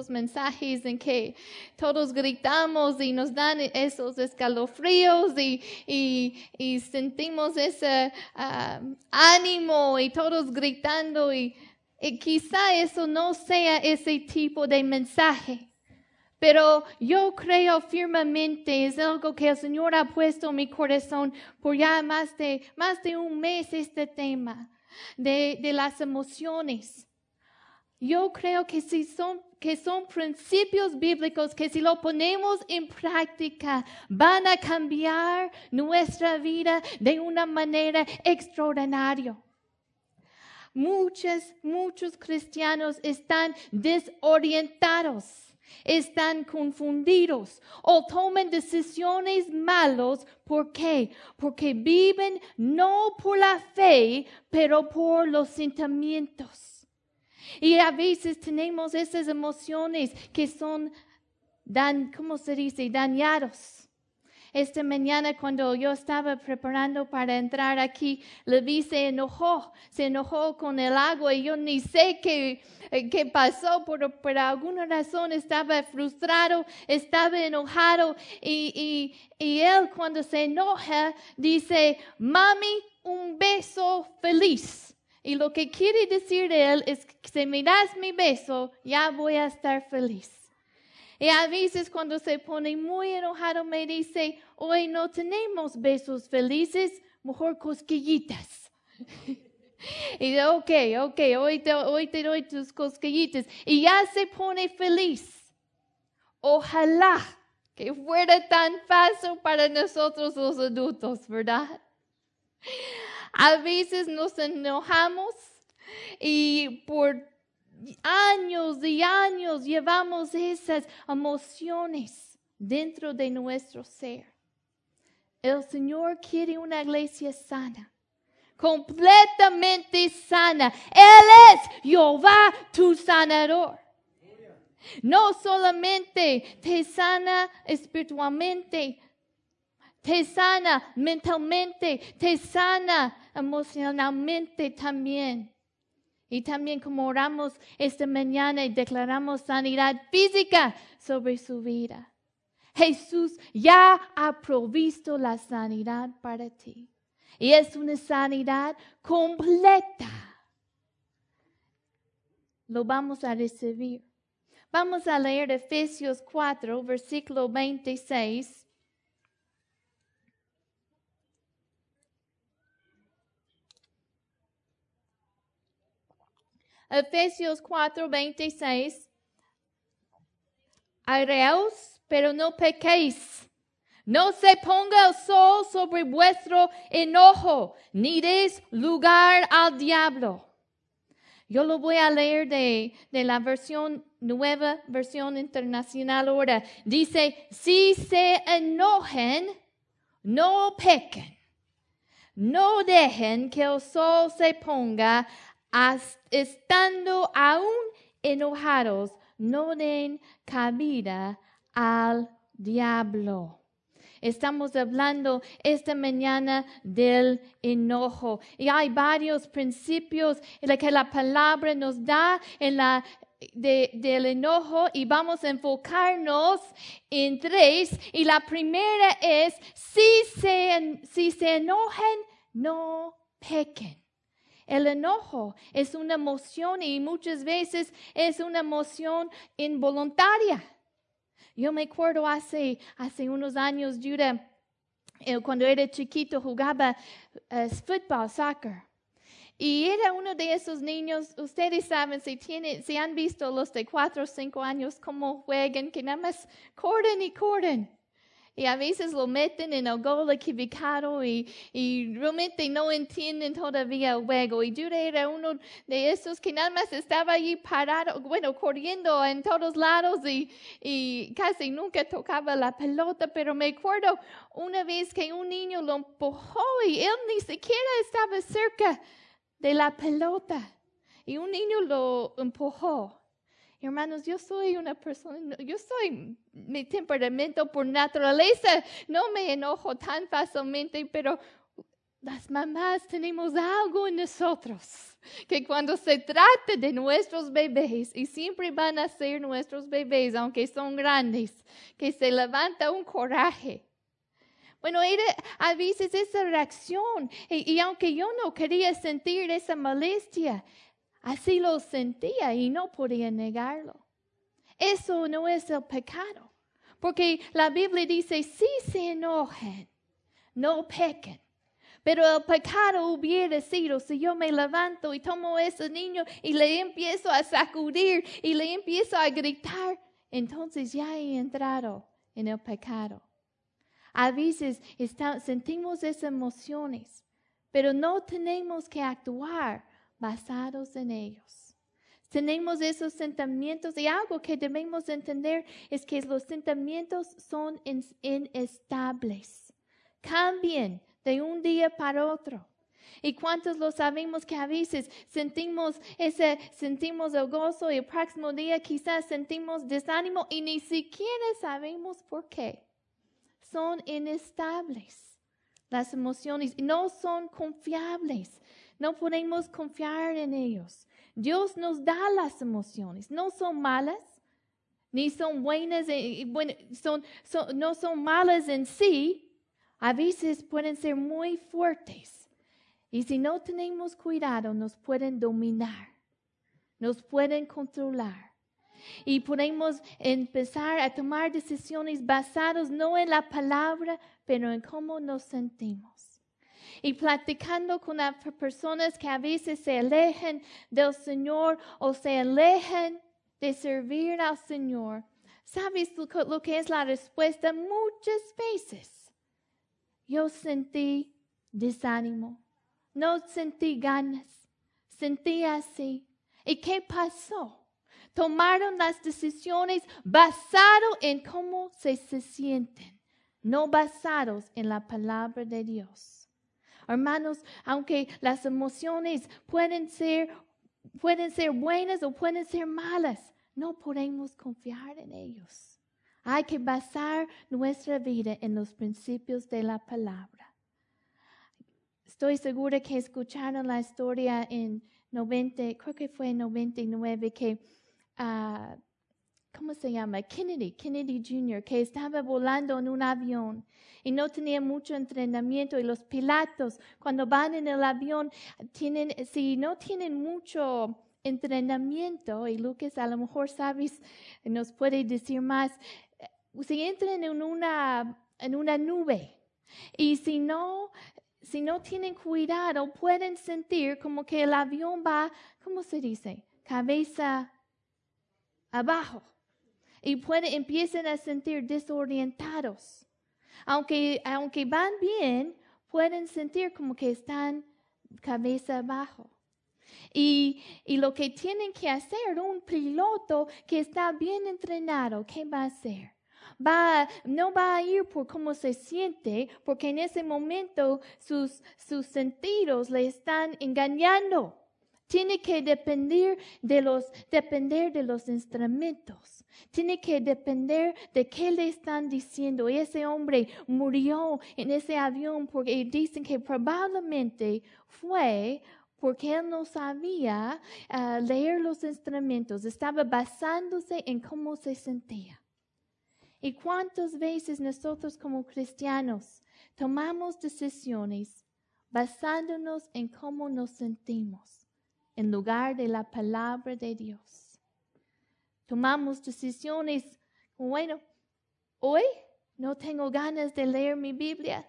esos mensajes en que todos gritamos y nos dan esos escalofríos y, y, sentimos ese ah, ánimo y todos gritando y, y quizá eso no sea ese tipo de mensaje. Pero yo creo firmemente, es algo que el Señor ha puesto en mi corazón por ya más de, más de un mes este tema de, de las emociones. Yo creo que si son que son principios bíblicos que si lo ponemos en práctica van a cambiar nuestra vida de una manera extraordinaria. Muchos, muchos cristianos están desorientados están confundidos o toman decisiones malas. ¿Por qué? Porque viven no por la fe, pero por los sentimientos. Y a veces tenemos esas emociones que son, dan, ¿cómo se dice? Dañados esta mañana cuando yo estaba preparando para entrar aquí, vi se enojó, se enojó con el agua y yo ni sé qué, eh, qué pasó, pero por alguna razón estaba frustrado, estaba enojado y, y, y él cuando se enoja dice, mami, un beso feliz. Y lo que quiere decir él es que si me das mi beso, ya voy a estar feliz. Y a veces cuando se pone muy enojado me dice, hoy no tenemos besos felices, mejor cosquillitas. y digo, ok, ok, hoy te, hoy te doy tus cosquillitas. Y ya se pone feliz. Ojalá que fuera tan fácil para nosotros los adultos, ¿verdad? A veces nos enojamos y por años y años llevamos esas emociones dentro de nuestro ser. El Señor quiere una iglesia sana, completamente sana. Él es Jehová tu sanador. No solamente te sana espiritualmente, te sana mentalmente, te sana emocionalmente también. Y también como oramos esta mañana y declaramos sanidad física sobre su vida. Jesús ya ha provisto la sanidad para ti. Y es una sanidad completa. Lo vamos a recibir. Vamos a leer Efesios 4, versículo 26. Efesios 4, 26. Areos, pero no pequéis. No se ponga el sol sobre vuestro enojo, ni des lugar al diablo. Yo lo voy a leer de, de, la versión nueva, versión internacional ahora. Dice, si se enojen, no pequen. No dejen que el sol se ponga estando aún enojados, no den cabida al diablo. Estamos hablando esta mañana del enojo y hay varios principios en que la palabra nos da en la del enojo y vamos a enfocarnos en tres y la primera es si se, si se enojen no pequen. El enojo es una emoción y muchas veces es una emoción involuntaria. Yo me acuerdo hace, hace unos años, Judah, eh, cuando era chiquito jugaba uh, fútbol, soccer. Y era uno de esos niños, ustedes saben, si, tiene, si han visto los de cuatro o cinco años cómo juegan, que nada más corren y corren y a veces lo meten en el gol equivocado y, y realmente no entienden todavía el juego. Y yo era uno de esos que nada más estaba allí parado, bueno, corriendo en todos lados y, y casi nunca tocaba la pelota, pero me acuerdo una vez que un niño lo empujó y él ni siquiera estaba cerca de la pelota. Y un niño lo empujó. Hermanos, yo soy una persona, yo soy mi temperamento por naturaleza, no me enojo tan fácilmente, pero las mamás tenemos algo en nosotros, que cuando se trata de nuestros bebés, y siempre van a ser nuestros bebés, aunque son grandes, que se levanta un coraje. Bueno, era a veces esa reacción, y, y aunque yo no quería sentir esa molestia, así lo sentía y no podía negarlo. Eso no es el pecado, porque la Biblia dice, si se enojen, no pequen. Pero el pecado hubiera sido si yo me levanto y tomo a ese niño y le empiezo a sacudir y le empiezo a gritar, entonces ya he entrado en el pecado. A veces sentimos esas emociones, pero no tenemos que actuar basados en ellos. Tenemos esos sentimientos y algo que debemos entender es que los sentimientos son inestables. Cambien de un día para otro. ¿Y cuántos lo sabemos que a veces sentimos ese, sentimos el gozo y el próximo día quizás sentimos desánimo y ni siquiera sabemos por qué? Son inestables las emociones, no son confiables, no podemos confiar en ellos. Dios nos da las emociones, no son malas, ni son buenas, eh, bueno, no son malas en sí, a veces pueden ser muy fuertes y si no tenemos cuidado nos pueden dominar, nos pueden controlar. Y podemos empezar a tomar decisiones basadas no en la palabra, pero en cómo nos sentimos. Y platicando con personas que a veces se alejan del Señor o se alejan de servir al Señor, ¿sabes lo que es la respuesta? Muchas veces yo sentí desánimo, no sentí ganas, sentí así. ¿Y qué pasó? Tomaron las decisiones basado en cómo se, se sienten, no basados en la palabra de Dios. Hermanos, aunque las emociones pueden ser, pueden ser buenas o pueden ser malas, no podemos confiar en ellos. Hay que basar nuestra vida en los principios de la palabra. Estoy segura que escucharon la historia en 90, creo que fue en 99, que, uh, ¿cómo se llama? Kennedy, Kennedy Jr., que estaba volando en un avión y no tenía mucho entrenamiento y los pilotos cuando van en el avión tienen, si no tienen mucho entrenamiento, y Lucas a lo mejor sabes, nos puede decir más, si entran en una, en una nube y si no, si no tienen cuidado, pueden sentir como que el avión va, ¿cómo se dice? Cabeza abajo. Y pueden, empiezan a sentir desorientados. Aunque, aunque van bien, pueden sentir como que están cabeza abajo. Y, y, lo que tienen que hacer un piloto que está bien entrenado, ¿qué va a hacer? va, no va a ir por cómo se siente, porque en ese momento sus, sus sentidos le están engañando. Tiene que depender de los, depender de los instrumentos. Tiene que depender de qué le están diciendo. Ese hombre murió en ese avión porque dicen que probablemente fue porque él no sabía ah, leer los instrumentos. Estaba basándose en cómo se sentía. ¿Y cuántas veces nosotros como cristianos tomamos decisiones basándonos en cómo nos sentimos en lugar de la palabra de Dios? Tomamos decisiones, bueno, hoy no tengo ganas de leer mi Biblia,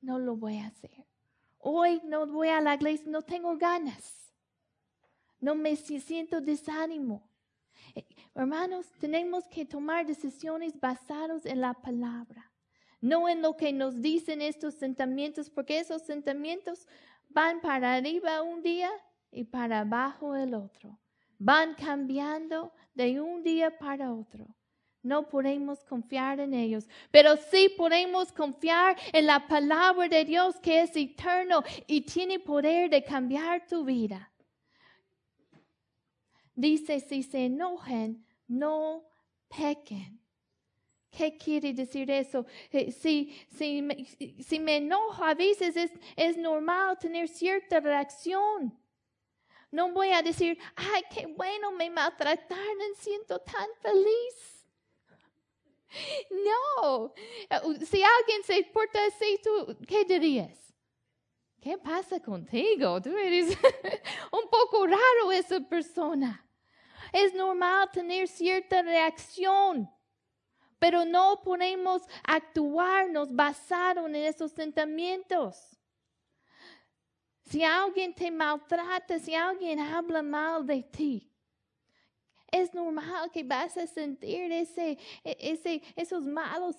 no lo voy a hacer. Hoy no voy a la iglesia, no tengo ganas. No me siento desánimo. Hermanos, tenemos que tomar decisiones basadas en la palabra, no en lo que nos dicen estos sentimientos, porque esos sentimientos van para arriba un día y para abajo el otro. Van cambiando de un día para otro. No podemos confiar en ellos, pero sí podemos confiar en la palabra de Dios que es eterno y tiene poder de cambiar tu vida. Dice, si se enojen, no pequen. ¿Qué quiere decir eso? Eh, si, si, si me enojo, a veces es, es normal tener cierta reacción. No voy a decir, ay, qué bueno, me maltrataron, siento tan feliz. No, si alguien se porta así, ¿tú qué dirías? ¿Qué pasa contigo? Tú eres un poco raro esa persona. Es normal tener cierta reacción, pero no podemos actuarnos basado en esos sentimientos. Si alguien te maltrata, si alguien habla mal de ti, es normal que vas a sentir ese, ese, esos malos